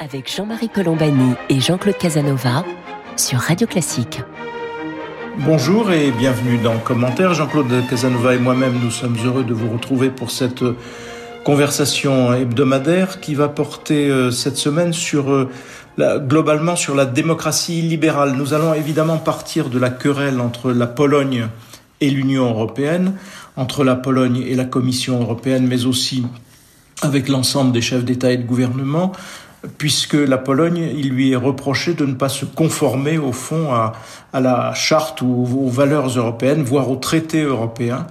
avec Jean-Marie Colombani et Jean-Claude Casanova sur Radio Classique. Bonjour et bienvenue dans Commentaire. Jean-Claude Casanova et moi-même, nous sommes heureux de vous retrouver pour cette conversation hebdomadaire qui va porter euh, cette semaine sur euh, globalement sur la démocratie libérale. Nous allons évidemment partir de la querelle entre la Pologne et l'Union européenne, entre la Pologne et la Commission européenne, mais aussi avec l'ensemble des chefs d'État et de gouvernement, puisque la Pologne, il lui est reproché de ne pas se conformer au fond à, la charte ou aux valeurs européennes, voire aux traités européens.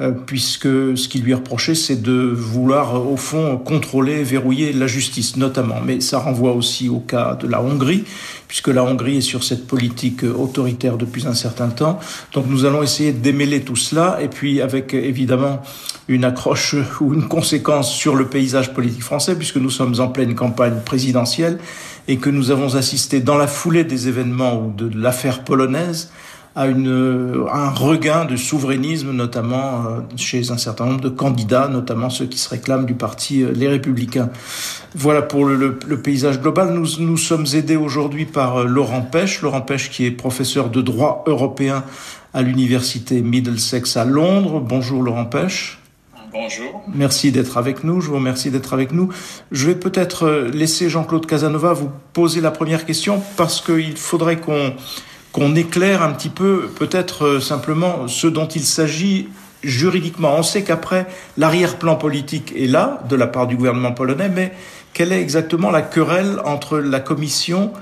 Euh, puisque ce qui lui reproché, c'est de vouloir, au fond, contrôler, verrouiller la justice, notamment. Mais ça renvoie aussi au cas de la Hongrie, puisque la Hongrie est sur cette politique autoritaire depuis un certain temps. Donc nous allons essayer de démêler tout cela, et puis avec évidemment une accroche ou une conséquence sur le paysage politique français, puisque nous sommes en pleine campagne présidentielle et que nous avons assisté dans la foulée des événements ou de l'affaire polonaise à, une, un regain de souverainisme, notamment euh, chez un certain nombre de candidats, notamment ceux qui se réclament du parti euh, Les Républicains. Voilà pour le, le, paysage global. Nous, nous sommes aidés aujourd'hui par euh, Laurent Pêche, Laurent Pêche qui est professeur de droit européen à l'université Middlesex à Londres. Bonjour Laurent Pêche. Bonjour. Merci d'être avec nous. Je vous remercie d'être avec nous. Je vais peut-être laisser Jean-Claude Casanova vous poser la première question parce qu'il faudrait qu'on qu'on éclaire un petit peu peut-être euh, simplement ce dont il s'agit juridiquement. On sait qu'après, l'arrière-plan politique est là, de la part du gouvernement polonais, mais quelle est exactement la querelle entre la Commission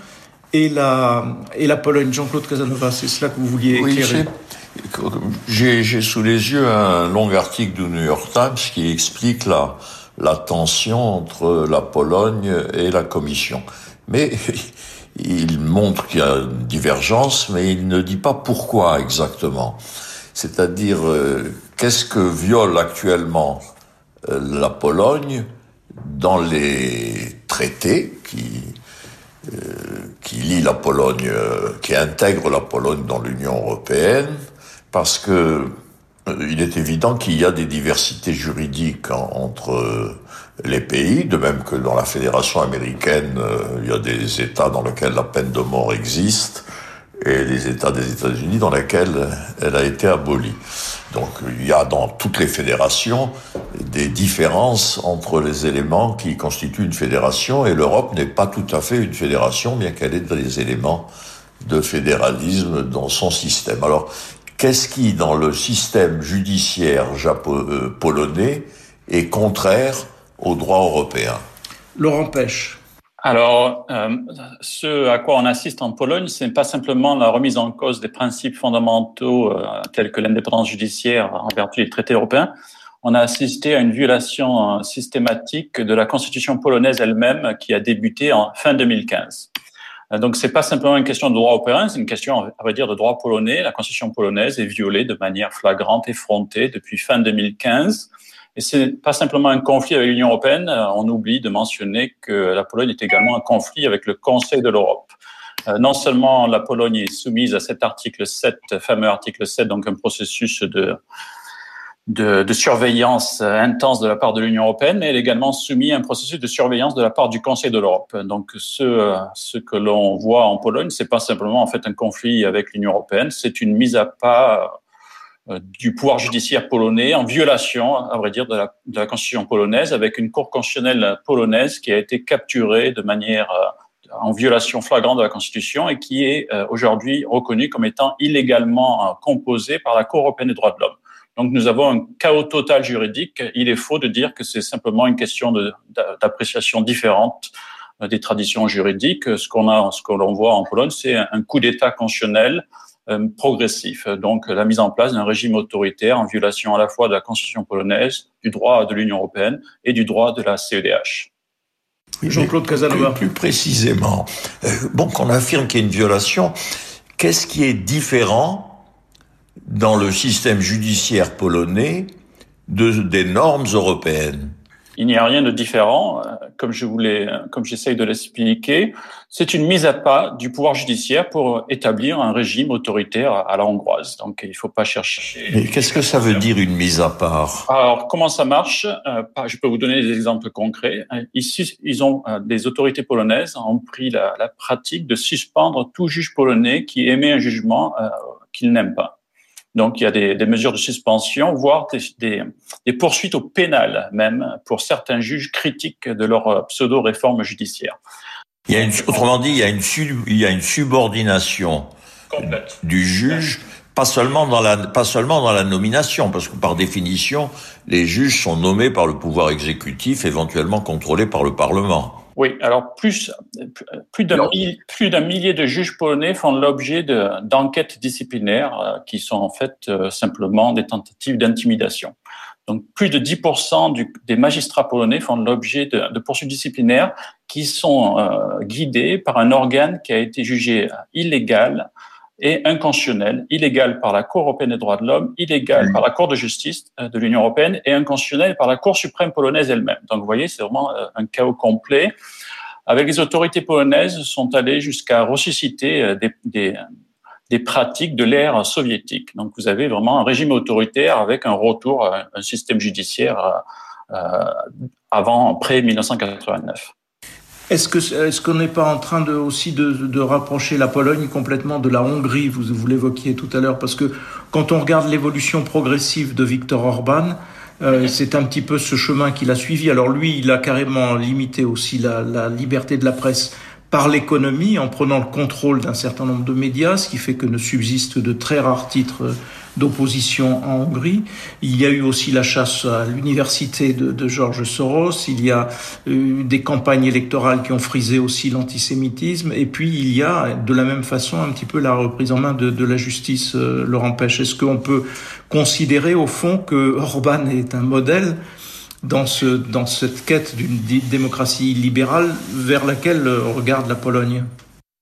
et la, et la Pologne? Jean-Claude Casanova, c'est cela que vous vouliez éclairer J'ai sous les yeux un long article du New York Times qui explique la, la tension entre la Pologne et la Commission. Mais il montre qu'il y a une divergence, mais il ne dit pas pourquoi exactement. C'est-à-dire, euh, qu'est-ce que viole actuellement euh, la Pologne dans les traités qui, euh, qui lient la Pologne, qui intègrent la Pologne dans l'Union européenne, parce que il est évident qu'il y a des diversités juridiques entre les pays, de même que dans la fédération américaine, euh, il y a des États dans lesquels la peine de mort existe et des États des États-Unis dans lesquels elle a été abolie. Donc il y a dans toutes les fédérations des différences entre les éléments qui constituent une fédération et l'Europe n'est pas tout à fait une fédération, bien qu'elle ait des éléments de fédéralisme dans son système. Alors qu'est-ce qui, dans le système judiciaire euh, polonais, est contraire au droit européen? Laurent Pêche. Alors, euh, ce à quoi on assiste en Pologne, ce n'est pas simplement la remise en cause des principes fondamentaux euh, tels que l'indépendance judiciaire en vertu des traités européens. On a assisté à une violation systématique de la constitution polonaise elle-même qui a débuté en fin 2015. Donc, c'est pas simplement une question de droit européen, c'est une question, à vrai dire, de droit polonais. La constitution polonaise est violée de manière flagrante, effrontée depuis fin 2015. Et c'est pas simplement un conflit avec l'Union européenne. On oublie de mentionner que la Pologne est également un conflit avec le Conseil de l'Europe. Euh, non seulement la Pologne est soumise à cet article 7, fameux article 7, donc un processus de de, de, surveillance intense de la part de l'Union européenne, mais elle est également soumise à un processus de surveillance de la part du Conseil de l'Europe. Donc, ce, ce que l'on voit en Pologne, c'est pas simplement en fait un conflit avec l'Union européenne, c'est une mise à pas euh, du pouvoir judiciaire polonais en violation, à vrai dire, de la, de la constitution polonaise, avec une cour constitutionnelle polonaise qui a été capturée de manière euh, en violation flagrante de la Constitution et qui est euh, aujourd'hui reconnue comme étant illégalement composée par la Cour européenne des droits de l'homme. Donc nous avons un chaos total juridique. Il est faux de dire que c'est simplement une question d'appréciation différente euh, des traditions juridiques. Ce qu'on a, ce que l'on voit en Pologne, c'est un coup d'État constitutionnel euh, progressif. Donc la mise en place d'un régime autoritaire en violation à la fois de la constitution polonaise, du droit de l'Union européenne et du droit de la CEDH. Jean-Claude Casanova. Plus, plus, précisément, euh, bon, qu'on affirme qu'il y a une violation, qu'est-ce qui est différent dans le système judiciaire polonais de, des normes européennes Il n'y a rien de différent, euh, comme je voulais, comme j'essaye de l'expliquer. C'est une mise à pas du pouvoir judiciaire pour établir un régime autoritaire à la hongroise. Donc, il ne faut pas chercher. Mais qu'est-ce que ça veut dire une mise à part? Alors, comment ça marche? Euh, Je peux vous donner des exemples concrets. Ici, ils ont des autorités polonaises ont pris la, la pratique de suspendre tout juge polonais qui émet un jugement qu'ils n'aiment pas. Donc, il y a des, des mesures de suspension, voire des, des, poursuites au pénal même pour certains juges critiques de leur pseudo-réforme judiciaire. Il y a une, autrement dit, il y a une, il y a une subordination Complète. du juge, pas seulement dans la, pas seulement dans la nomination, parce que par définition, les juges sont nommés par le pouvoir exécutif, éventuellement contrôlés par le Parlement. Oui, alors plus plus d'un millier de juges polonais font l'objet d'enquêtes disciplinaires euh, qui sont en fait euh, simplement des tentatives d'intimidation. Donc plus de 10% du, des magistrats polonais font l'objet de, de, poursuites disciplinaires qui sont euh, guidées par un organe qui a été jugé illégal et inconstitutionnel, illégal par la Cour européenne des droits de l'homme, illégal par la Cour de justice euh, de l'Union européenne et inconstitutionnel par la Cour suprême polonaise elle-même. Donc vous voyez, c'est vraiment euh, un chaos complet. Avec les autorités polonaises sont allées jusqu'à ressusciter euh, des, des, des pratiques de l'ère soviétique. Donc vous avez vraiment un régime autoritaire avec un retour à un système judiciaire avant, près 1989. Est-ce que est-ce qu'on n'est pas en train de aussi de, de, rapprocher la Pologne complètement de la Hongrie? Vous vous l'évoquiez tout à l'heure parce que quand on regarde l'évolution progressive de Viktor Orban, euh, c'est un petit peu ce chemin qu'il a suivi. Alors lui, il a carrément limité aussi la, la liberté de la presse par l'économie en prenant le contrôle d'un certain nombre de médias, ce qui fait que ne subsistent de très rares titres d'opposition en Hongrie. Il y a eu aussi la chasse à l'université de, de George Soros. Il y a eu des campagnes électorales qui ont frisé aussi l'antisémitisme. Et puis il y a de la même façon un petit peu la reprise en main de, de la justice euh, leur empêche. Est-ce qu'on peut considérer au fond que Orban est un modèle dans, ce, dans cette quête d'une démocratie libérale vers laquelle regarde la Pologne?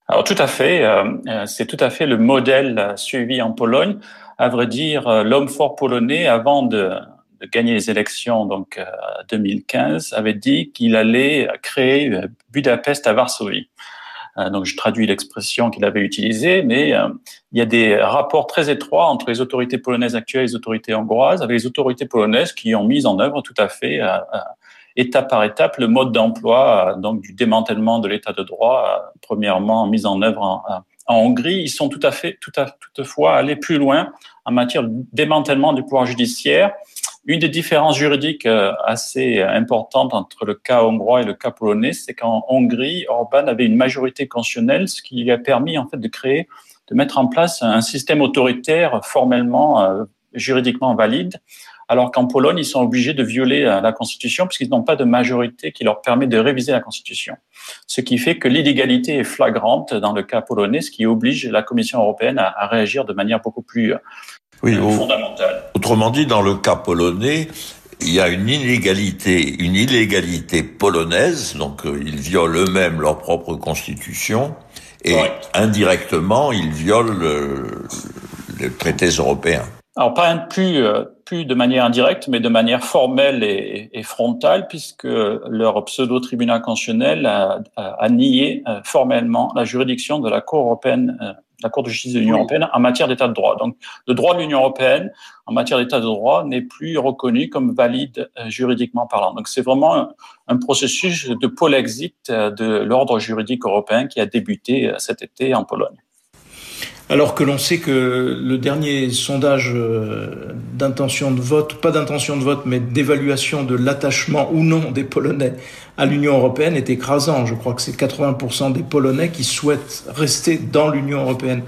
Alors tout à fait, euh, c'est tout à fait le modèle suivi en Pologne. À vrai dire, l'homme fort polonais, avant de, gagner les élections, donc 2015, avait dit qu'il allait créer Budapest à Varsovie. Euh, donc, je traduis l'expression qu'il avait utilisée, mais euh, il y a des rapports très étroits entre les autorités polonaises actuelles et les autorités hongroises, avec les autorités polonaises qui ont mis en œuvre tout à fait, euh, étape par étape, le mode d'emploi donc du démantèlement de l'État de droit, premièrement mis en œuvre en, en Hongrie. Ils sont tout à fait, tout à, toutefois allés plus loin en matière de démantèlement du pouvoir judiciaire une des différences juridiques euh, assez importantes entre le cas hongrois et le cas polonais, c'est qu'en Hongrie, Orban avait une majorité constitutionnelle, ce qui lui a permis en fait de créer, de mettre en place un système autoritaire formellement, euh, juridiquement valide, alors qu'en Pologne, ils sont obligés de violer euh, la Constitution puisqu'ils n'ont pas de majorité qui leur permet de réviser la Constitution. Ce qui fait que l'illégalité est flagrante dans le cas polonais, ce qui oblige la Commission européenne à, à réagir de manière beaucoup plus oui, fondamentale. Autrement dit, dans le cas polonais, il y a une inégalité, une illégalité polonaise, donc euh, ils violent eux-mêmes leur propre constitution, et ouais. indirectement, ils violent le, les traités européens. Alors pas plus, euh, plus de manière indirecte, mais de manière formelle et, et frontale, puisque leur pseudo-tribunal constitutionnel a, a, a, nié euh, formellement la juridiction de la Cour européenne euh, la Cour de justice de l'Union oui. européenne en matière d'état de droit. Donc, le droit de l'Union européenne en matière d'état de droit n'est plus reconnu comme valide euh, juridiquement parlant. Donc, c'est vraiment un, un, processus de pôle-exit euh, de l'ordre juridique européen qui a débuté euh, cet été en Pologne. Alors que l'on sait que le dernier sondage d'intention de vote, pas d'intention de vote, mais d'évaluation de l'attachement ou non des Polonais à l'Union européenne est écrasant. Je crois que c'est 80% des Polonais qui souhaitent rester dans l'Union européenne.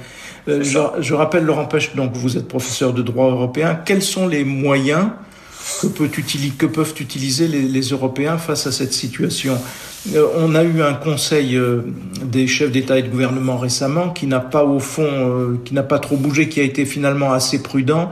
Euh, je, je, rappelle, Laurent Pêche, donc vous êtes professeur de droit européen. Quels sont les moyens que, peut que peuvent utiliser les, les, Européens face à cette situation. Euh, On a eu un conseil euh, des chefs d'État et de gouvernement récemment qui n'a pas au fond, euh, qui n'a pas trop bougé, qui a été finalement assez prudent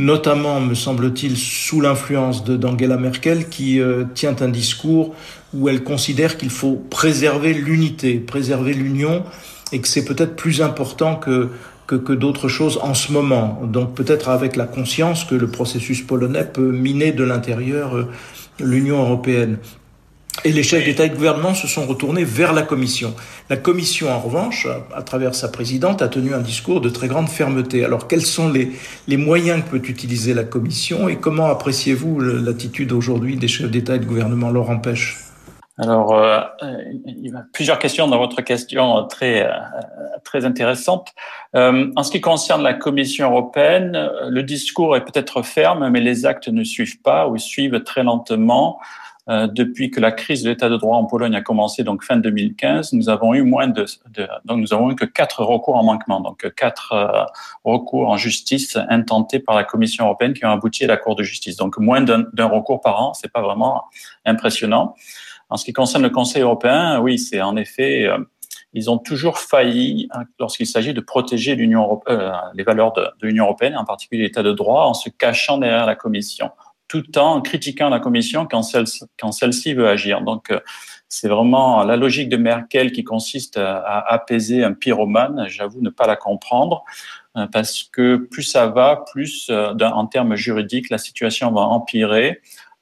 notamment, me semble-t-il, sous l'influence d'Angela Merkel, qui euh, tient un discours où elle considère qu'il faut préserver l'unité, préserver l'union, et que c'est peut-être plus important que, que, que d'autres choses en ce moment. Donc peut-être avec la conscience que le processus polonais peut miner de l'intérieur euh, l'Union européenne. Et les chefs d'État et de gouvernement se sont retournés vers la Commission. La Commission, en revanche, à travers sa présidente, a tenu un discours de très grande fermeté. Alors, quels sont les, les moyens que peut utiliser la Commission et comment appréciez-vous l'attitude aujourd'hui des chefs d'État et de gouvernement Laurent Pêche? Alors, euh, il y a plusieurs questions dans votre question très euh, très intéressante. Euh, en ce qui concerne la Commission européenne, le discours est peut-être ferme, mais les actes ne suivent pas ou suivent très lentement. Euh, depuis que la crise de l'état de droit en Pologne a commencé, donc fin 2015, nous avons eu moins de, donc nous avons eu que quatre recours en manquement, donc quatre euh, recours en justice intentés par la Commission européenne qui ont abouti à la Cour de justice. Donc moins d'un recours par an, c'est pas vraiment impressionnant. En ce qui concerne le Conseil européen, oui, c'est en effet euh, ils ont toujours failli lorsqu'il s'agit de protéger l'Union européenne, les valeurs de, l'Union européenne, en particulier l'état de droit, en se cachant derrière la Commission tout en critiquant la Commission quand celle-ci veut agir. Donc, euh, c'est vraiment la logique de Merkel qui consiste à, apaiser un pyromane. J'avoue ne pas la comprendre euh, parce que plus ça va, plus euh, en termes juridiques, la situation va empirer.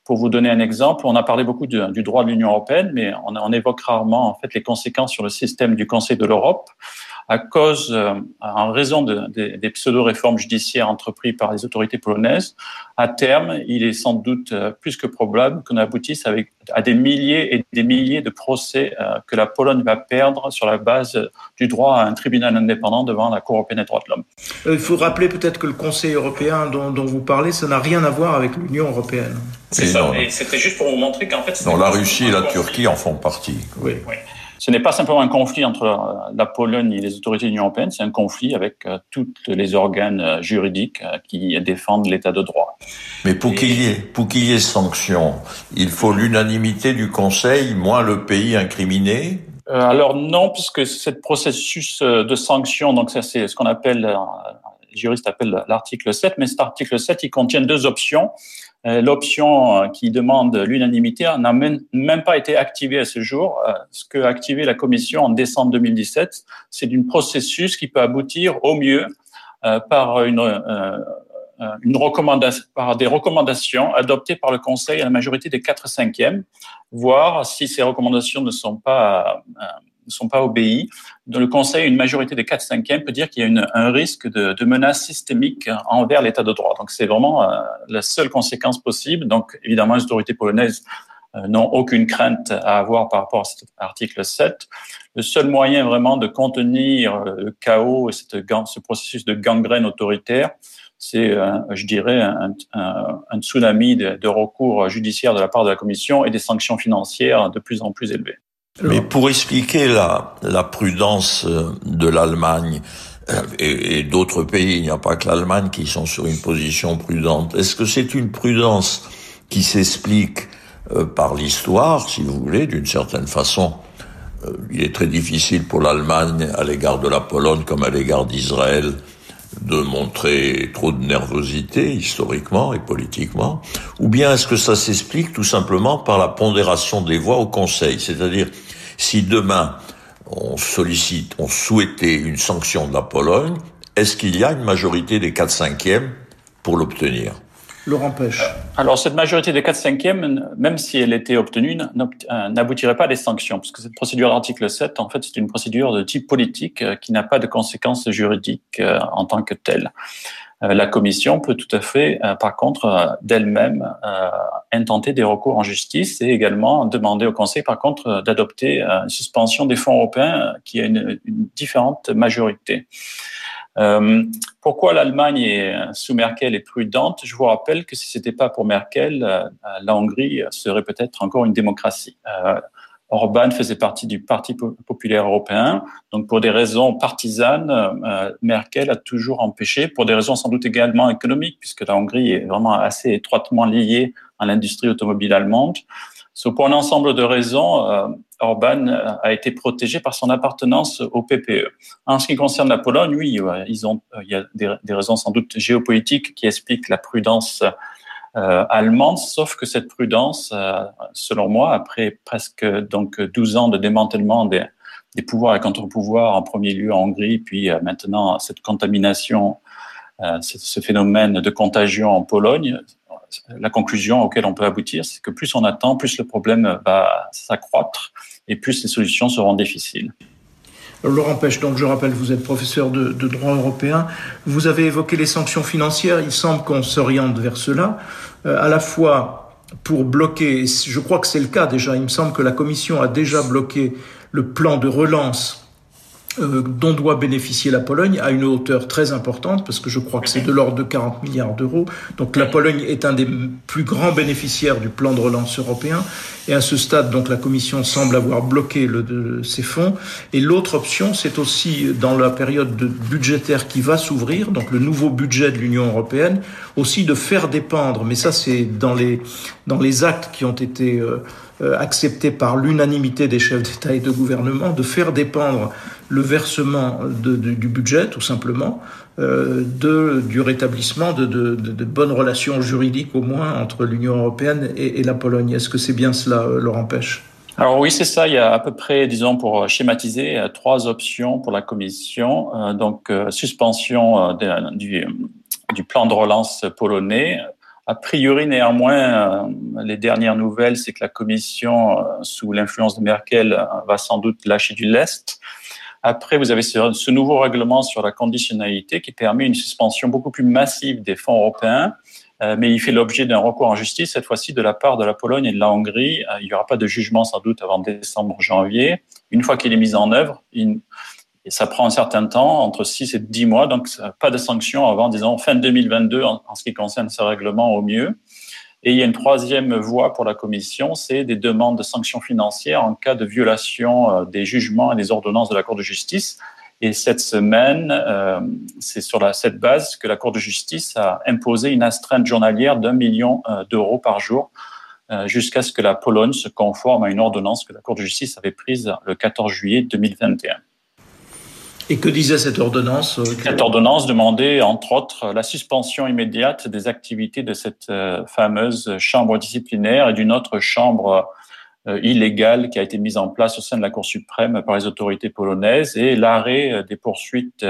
Pour vous donner un exemple, on a parlé beaucoup du droit de l'Union européenne, mais on, on, évoque rarement en fait les conséquences sur le système du Conseil de l'Europe à cause, euh, en raison de, des pseudo-réformes judiciaires entreprises par les autorités polonaises, à terme, il est sans doute euh, plus que probable qu'on aboutisse avec, à des milliers et des milliers de procès euh, que la Pologne va perdre sur la base du droit à un tribunal indépendant devant la Cour européenne des droits de l'homme. Il faut rappeler peut-être que le Conseil européen dont, dont vous parlez, ça n'a rien à voir avec l'Union européenne. C'est ça, et c'était juste pour vous montrer qu'en fait... Non, la Russie et la Turquie en font partie. Oui. oui. Ce n'est pas simplement un conflit entre euh, la Pologne et les autorités de l'Union européenne, c'est un conflit avec euh, tous les organes euh, juridiques qui défendent l'état de droit. Mais pour qu'il y ait, pour qu'il y ait sanction, il faut l'unanimité du Conseil, moins le pays incriminé? alors non, puisque cette processus de sanction, donc ça c'est ce qu'on appelle, les juristes appellent l'article 7, mais cet article 7, il contient deux options. Euh, l'option euh, qui demande l'unanimité n'a même, pas été activée à ce jour. Euh, ce que a activé la Commission en décembre 2017, c'est un processus qui peut aboutir au mieux par une recommandation, par des recommandations adoptées par le Conseil à la majorité des 4 cinquièmes, voire si ces recommandations ne sont pas ne sont pas obéis. Dans le Conseil, une majorité des 4 cinquièmes peut dire qu'il y a un risque de, de, menace systémique envers l'État de droit. Donc c'est vraiment euh, la seule conséquence possible. Donc évidemment, les autorités polonaises euh, n'ont aucune crainte à avoir par rapport à cet article 7. Le seul moyen vraiment de contenir le chaos et ce processus de gangrène autoritaire, c'est, euh, je dirais, un, un, un tsunami de, de recours judiciaires de la part de la Commission et des sanctions financières de plus en plus élevées. Mais pour expliquer la, la prudence euh, de l'Allemagne euh, et, et d'autres pays, il n'y a pas que l'Allemagne qui sont sur une position prudente. Est-ce que c'est une prudence qui s'explique euh, par l'histoire, si vous voulez, d'une certaine façon? Il est très difficile pour l'Allemagne, à l'égard de la Pologne comme à l'égard d'Israël, de montrer trop de nervosité historiquement et politiquement, ou bien est-ce que ça s'explique tout simplement par la pondération des voix au Conseil, c'est-à-dire si demain on sollicite, on souhaitait une sanction de la Pologne, est-ce qu'il y a une majorité des 4 cinquièmes pour l'obtenir? Alors, cette majorité des 4 cinquièmes, même si elle était obtenue, euh, n'aboutirait pas à des sanctions, parce que cette procédure d'article 7, en fait, c'est une procédure de type politique euh, qui n'a pas de conséquences juridiques euh, en tant que telle. La Commission peut tout à fait, par contre, d'elle-même intenter des recours en justice et également demander au Conseil, par contre, d'adopter une suspension des fonds européens qui a une différente majorité. Euh, pourquoi l'Allemagne sous Merkel est prudente? Je vous rappelle que si c'était pas pour Merkel, euh, la Hongrie serait peut-être encore une démocratie. Euh, Orban faisait partie du Parti populaire européen, donc pour des raisons partisanes, euh, Merkel a toujours empêché, pour des raisons sans doute également économiques, puisque la Hongrie est vraiment assez étroitement liée à l'industrie automobile allemande. So, pour un ensemble de raisons, Orban a été protégé par son appartenance au PPE. En ce qui concerne la Pologne, oui, ils ont, il y a des, raisons sans doute géopolitiques qui expliquent la prudence euh, allemande, sauf que cette prudence, euh, selon moi, après presque donc 12 ans de démantèlement des, pouvoirs et contre-pouvoirs, en premier lieu en Hongrie, puis euh, maintenant cette contamination, ce phénomène de contagion en Pologne, la conclusion auquel on peut aboutir, c'est que plus on attend, plus le problème va s'accroître et plus les solutions seront difficiles. Laurent Pêche, donc je rappelle, vous êtes professeur de, droit européen. Vous avez évoqué les sanctions financières. Il semble qu'on s'oriente vers cela, euh, à la fois pour bloquer, je crois que c'est le cas déjà, il me semble que la Commission a déjà bloqué le plan de relance euh, dont doit bénéficier la Pologne à une hauteur très importante, parce que je crois que c'est de l'ordre de 40 milliards d'euros. Donc la Pologne est un des plus grands bénéficiaires du plan de relance européen. Et à ce stade, donc la Commission semble avoir bloqué le, ces fonds. Et l'autre option, c'est aussi dans la période de budgétaire qui va s'ouvrir, donc le nouveau budget de l'Union européenne, aussi de faire dépendre. Mais ça, c'est dans les dans les actes qui ont été euh, accepté par l'unanimité des chefs d'État et de gouvernement de faire dépendre le versement du budget, tout simplement, euh, de, du rétablissement de, de, bonnes relations juridiques au moins entre l'Union européenne et, et, la Pologne. Est-ce que c'est bien cela, euh, Laurent Pêche? Alors oui, c'est ça. Il y a à peu près, disons, pour schématiser, trois options pour la Commission. donc, suspension du, du plan de relance polonais, a priori, néanmoins, euh, les dernières nouvelles, c'est que la Commission, euh, sous l'influence de Merkel, euh, va sans doute lâcher du lest. Après, vous avez ce, nouveau règlement sur la conditionnalité qui permet une suspension beaucoup plus massive des fonds européens, mais il fait l'objet d'un recours en justice, cette fois-ci de la part de la Pologne et de la Hongrie. Il n'y aura pas de jugement sans doute avant décembre-janvier. Une fois qu'il est mis en œuvre, ça prend un certain temps, entre 6 et 10 mois, donc pas de sanctions avant, disons, fin 2022 en, ce qui concerne ce règlement au mieux. Et il y a une troisième voie pour la Commission, c'est des demandes de sanctions financières en cas de violation euh, des jugements et des ordonnances de la Cour de justice. Et cette semaine, euh, c'est sur cette base que la Cour de justice a imposé une astreinte journalière d'un million euh, d'euros par jour jusqu'à ce que la Pologne se conforme à une ordonnance que la Cour de justice avait prise le 14 juillet 2021. Et que disait cette ordonnance euh, Cette ordonnance demandait, entre autres, la suspension immédiate des activités de cette euh, fameuse chambre disciplinaire et d'une autre chambre euh, illégale qui a été mise en place au sein de la Cour suprême par les autorités polonaises et l'arrêt des poursuites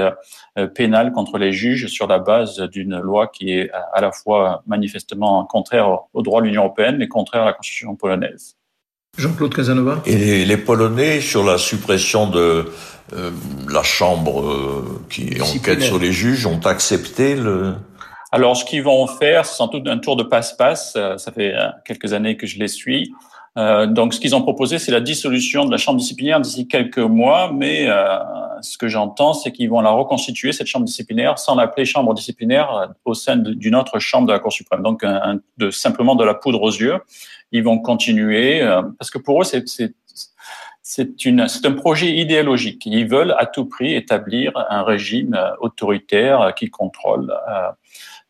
pénales contre les juges sur la base d'une loi qui est à la fois manifestement contraire au droit de l'Union européenne et contraire à la Constitution polonaise. Jean-Claude Casanova. Et les Polonais, sur la suppression de euh, la Chambre euh, qui enquête sur les juges, ont accepté le... Alors, ce qu'ils vont faire, c'est sans doute un tour de passe-passe. Euh, ça fait quelques années que je les suis. donc, ce qu'ils ont proposé, c'est la dissolution de la chambre disciplinaire d'ici quelques mois, mais ce que j'entends, c'est qu'ils vont la reconstituer, cette chambre disciplinaire, sans l'appeler chambre disciplinaire au sein d'une autre chambre de la Cour suprême. Donc, un, de, simplement de la poudre aux yeux. Ils vont continuer, parce que pour eux, c'est c'est une, c'est un projet idéologique. Ils veulent à tout prix établir un régime euh, autoritaire euh, qui contrôle.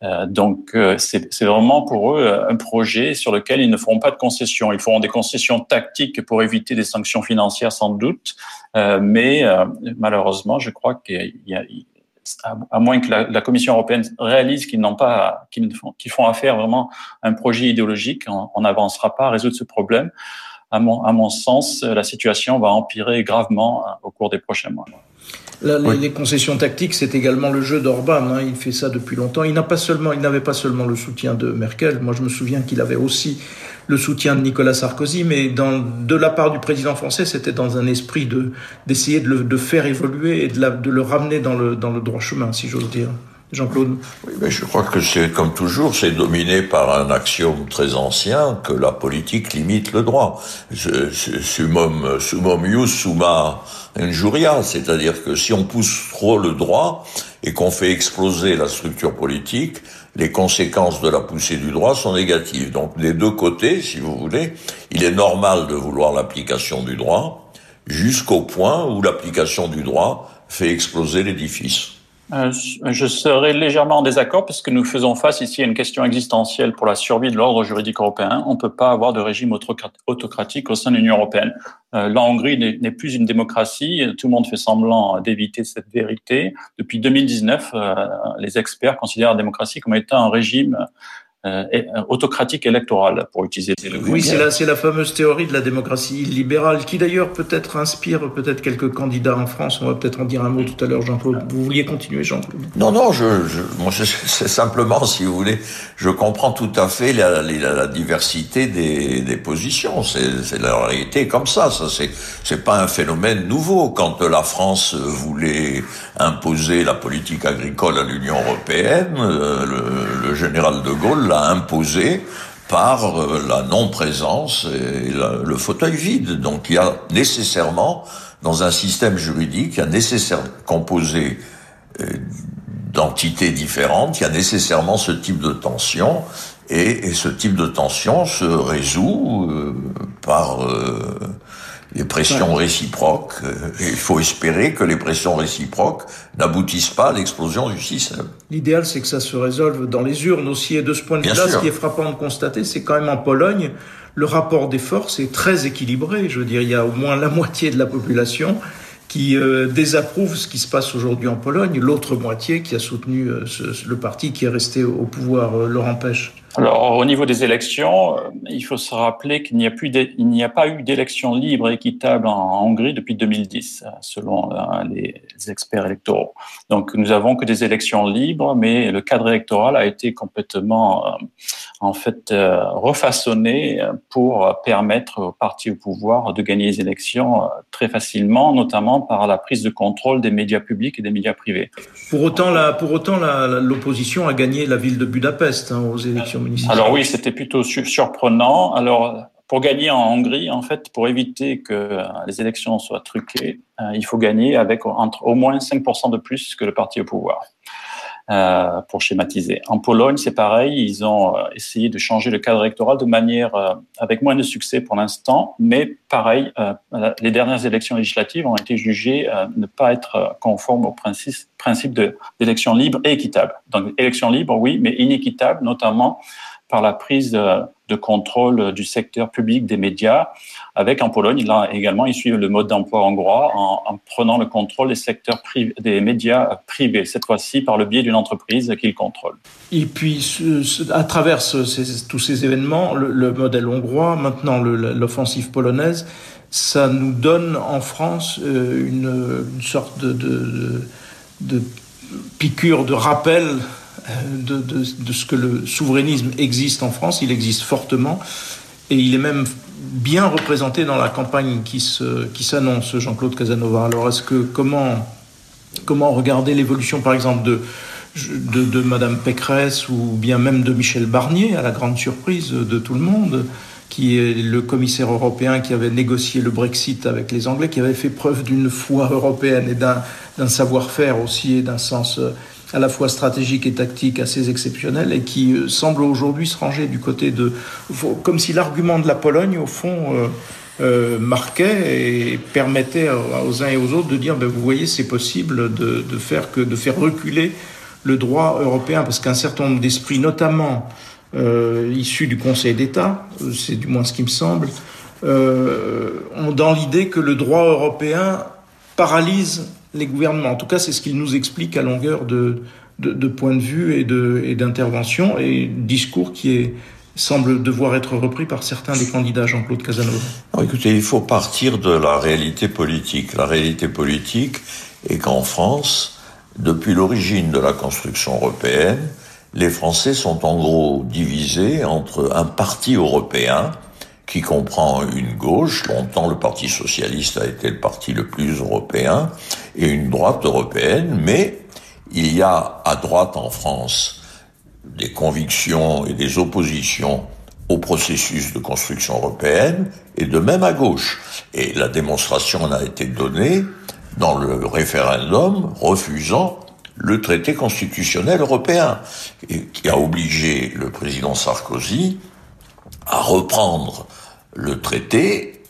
Euh, donc, c'est, c'est vraiment pour eux un projet sur lequel ils ne feront pas de concessions. Ils feront des concessions tactiques pour éviter des sanctions financières sans doute, mais malheureusement, je crois qu'il y a, à moins que la, Commission européenne réalise qu'ils n'ont pas, qu'ils font, affaire vraiment à un projet idéologique, on n'avancera pas à résoudre ce problème à mon, à mon sens, la situation va empirer gravement hein, au cours des prochains mois. Les, concessions tactiques, c'est également le jeu d'Orban. Hein. Il fait ça depuis longtemps. Il n'a pas seulement, il n'avait pas seulement le soutien de Merkel. Moi, je me souviens qu'il avait aussi le soutien de Nicolas Sarkozy, mais dans, de la part du président français, c'était dans un esprit de d'essayer de le de faire évoluer et de, la, de le ramener dans le dans le droit chemin, si j'ose dire. Jean-Claude Oui, mais je crois que c'est comme toujours, c'est dominé par un axiome très ancien que la politique limite le droit. Sumum, sumum ius summa injuria, c'est-à-dire que si on pousse trop le droit et qu'on fait exploser la structure politique, les conséquences de la poussée du droit sont négatives. Donc des deux côtés, si vous voulez, il est normal de vouloir l'application du droit jusqu'au point où l'application du droit fait exploser l'édifice. Euh, je serais légèrement en désaccord parce que nous faisons face ici à une question existentielle pour la survie de l'ordre juridique européen. On ne peut pas avoir de régime autocratique au sein de l'Union européenne. Euh, la Hongrie n'est plus une démocratie. Tout le monde fait semblant d'éviter cette vérité. Depuis 2019, euh, les experts considèrent la démocratie comme étant un régime autocratique électorale, pour utiliser le Oui, c'est la, c'est la fameuse théorie de la démocratie libérale, qui d'ailleurs peut-être inspire peut-être quelques candidats en France. On va peut-être en dire un mot tout à l'heure, Jean-Claude. Vous vouliez continuer, Jean-Claude? Non, non, je, je, moi, c'est simplement, si vous voulez, je comprends tout à fait la, diversité des, positions. C'est, la réalité comme ça. Ça, c'est, pas un phénomène nouveau. Quand la France voulait imposer la politique agricole à l'Union européenne, euh, le, le général de Gaulle l'a imposé par euh, la non-présence et le fauteuil vide. Donc il y a nécessairement, dans un système juridique, il y a nécessairement composé euh, d'entités différentes, il y a nécessairement ce type de tension, et, ce type de tension se résout euh, par les pressions réciproques. Euh, il faut espérer que les pressions réciproques n'aboutissent pas à l'explosion du système. L'idéal, c'est que ça se résolve dans les urnes aussi. Et de ce point de vue-là, ce qui est frappant de constater, c'est quand même en Pologne, le rapport des forces est très équilibré. Je veux dire, il y a au moins la moitié de la population qui euh, désapprouve ce qui se passe aujourd'hui en Pologne, l'autre moitié qui a soutenu euh, ce, le parti qui est resté au pouvoir, euh, Laurent Pêche. Alors, au niveau des élections, euh, il faut se rappeler qu'il n'y a, plus il n'y a pas eu d'élections libres et équitables en, Hongrie depuis 2010, euh, selon euh, les experts électoraux. Donc, nous avons que des élections libres, mais le cadre électoral a été complètement, en fait, refaçonné pour permettre aux partis au pouvoir de gagner les élections très facilement, notamment par la prise de contrôle des médias publics et des médias privés. Pour autant, pour autant, l'opposition a gagné la ville de Budapest hein, aux élections alors oui, c'était plutôt surprenant. Alors pour gagner en Hongrie, en fait, pour éviter que les élections soient truquées, euh, il faut gagner avec au moins 5% de plus que le parti au pouvoir. Euh, pour schématiser. En Pologne, c'est pareil, ils ont essayé de changer le cadre électoral de manière avec moins de succès pour l'instant, mais pareil, les dernières élections législatives ont été jugées ne pas être conformes au principe, principe d'élection libre et équitable. Donc, élection libre, oui, mais inéquitable, notamment par la prise de, contrôle du secteur public des médias, avec en Pologne, il a également, il suit le mode d'emploi hongrois en, en, prenant le contrôle des secteurs des médias privés, cette fois-ci par le biais d'une entreprise qu'il contrôle. Et puis, à travers tous ces événements, le, modèle hongrois, maintenant l'offensive polonaise, ça nous donne en France euh, une, sorte de piqûre de rappel de, de, ce que le souverainisme existe en France. Il existe fortement et il est même bien représenté dans la campagne qui s'annonce, Jean-Claude Casanova. Alors, est-ce que comment comment regarder l'évolution, par exemple, de, de, de Madame Pécresse ou bien même de Michel Barnier, à la grande surprise de tout le monde, qui est le commissaire européen qui avait négocié le Brexit avec les Anglais, qui avait fait preuve d'une foi européenne et d'un savoir-faire aussi et d'un sens à la fois stratégique et tactique assez exceptionnel et qui euh, semble aujourd'hui se ranger du côté de... Comme si l'argument de la Pologne, au fond, euh, euh, marquait et permettait aux uns et aux autres de dire, ben, vous voyez, c'est possible de, faire que, de faire reculer le droit européen, parce qu'un certain nombre d'esprits, notamment issus du Conseil d'État, c'est du moins ce qui me semble, ont dans l'idée que le droit européen paralyse les gouvernements. En tout cas, c'est ce qu'ils nous expliquent à longueur de, de, de vue et d'intervention et, et discours qui est, semble devoir être repris par certains des candidats, Jean-Claude Casanova. Écoutez, il faut partir de la réalité politique. La réalité politique est qu'en France, depuis l'origine de la construction européenne, les Français sont en gros divisés entre un parti européen, qui comprend une gauche, longtemps le Parti socialiste a été le parti le plus européen, et une droite européenne, mais il y a à droite en France des convictions et des oppositions au processus de construction européenne, et de même à gauche. Et la démonstration en a été donnée dans le référendum refusant le traité constitutionnel européen, qui a obligé le président Sarkozy à reprendre le traité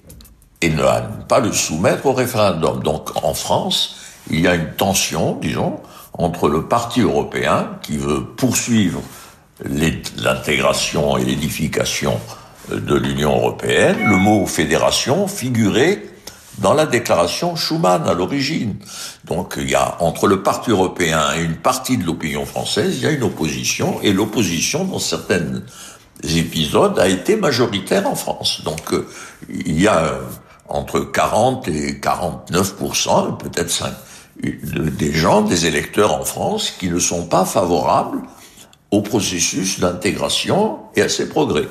et ne pas le soumettre au référendum. Donc en France, il y a une tension, disons, entre le Parti européen qui veut poursuivre l'intégration et l'édification de l'Union européenne. Le mot fédération figurait dans la déclaration Schuman à l'origine. Donc il y a entre le Parti européen et une partie de l'opinion française, il y a une opposition et l'opposition dans certains épisodes a été majoritaire en France. Donc euh, il y a euh, entre 40 et 49 peut-être 5 des gens, des électeurs en France qui ne sont pas favorables au processus d'intégration et à ses progrès.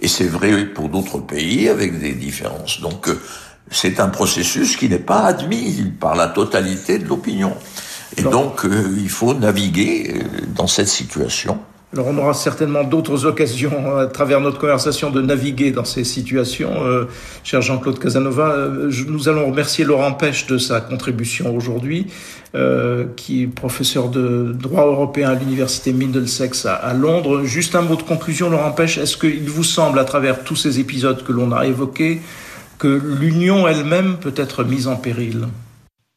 Et c'est vrai pour d'autres pays avec des différences. Donc euh, c'est un processus qui n'est pas admis par la totalité de l'opinion. Et donc euh, il faut naviguer dans cette situation. Alors on aura certainement d'autres occasions à travers notre conversation de naviguer dans ces situations. cher Jean-Claude Casanova, nous allons remercier Laurent Pêche de sa contribution aujourd'hui, qui est professeur de droit européen à l'université Middlesex à, Londres. Juste un mot de conclusion, Laurent Pêche, est-ce qu'il vous semble, à travers tous ces épisodes que l'on a évoqués, que l'union elle-même peut être mise en péril?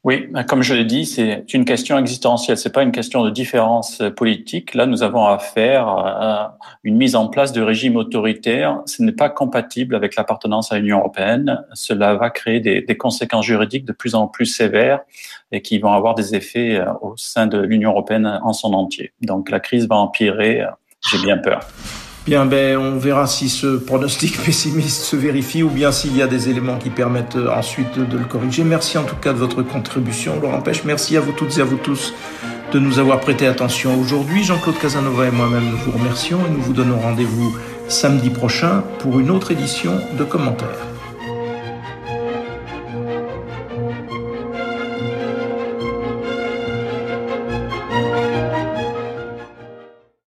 Oui, comme je l'ai dit, c'est une question existentielle. C'est pas une question de différence politique. Là, nous avons affaire à une mise en place de régime autoritaire. Ce n'est pas compatible avec l'appartenance à l'Union européenne. Cela va créer des, des, conséquences juridiques de plus en plus sévères et qui vont avoir des effets euh, au sein de l'Union européenne en son entier. Donc, la crise va empirer. J'ai bien peur. Ben, on verra si ce pronostic pessimiste se vérifie ou bien s'il y a des éléments qui permettent euh, ensuite de, le corriger. Merci en tout cas de votre contribution, Laurent Pêche. Merci à vous toutes et à vous tous de nous avoir prêté attention aujourd'hui. Jean-Claude Casanova et moi-même, nous vous remercions et nous vous donnons rendez-vous samedi prochain pour une autre édition de commentaires.